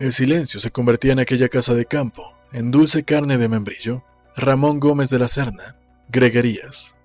El silencio se convertía en aquella casa de campo, en dulce carne de membrillo. Ramón Gómez de la Serna, Greguerías.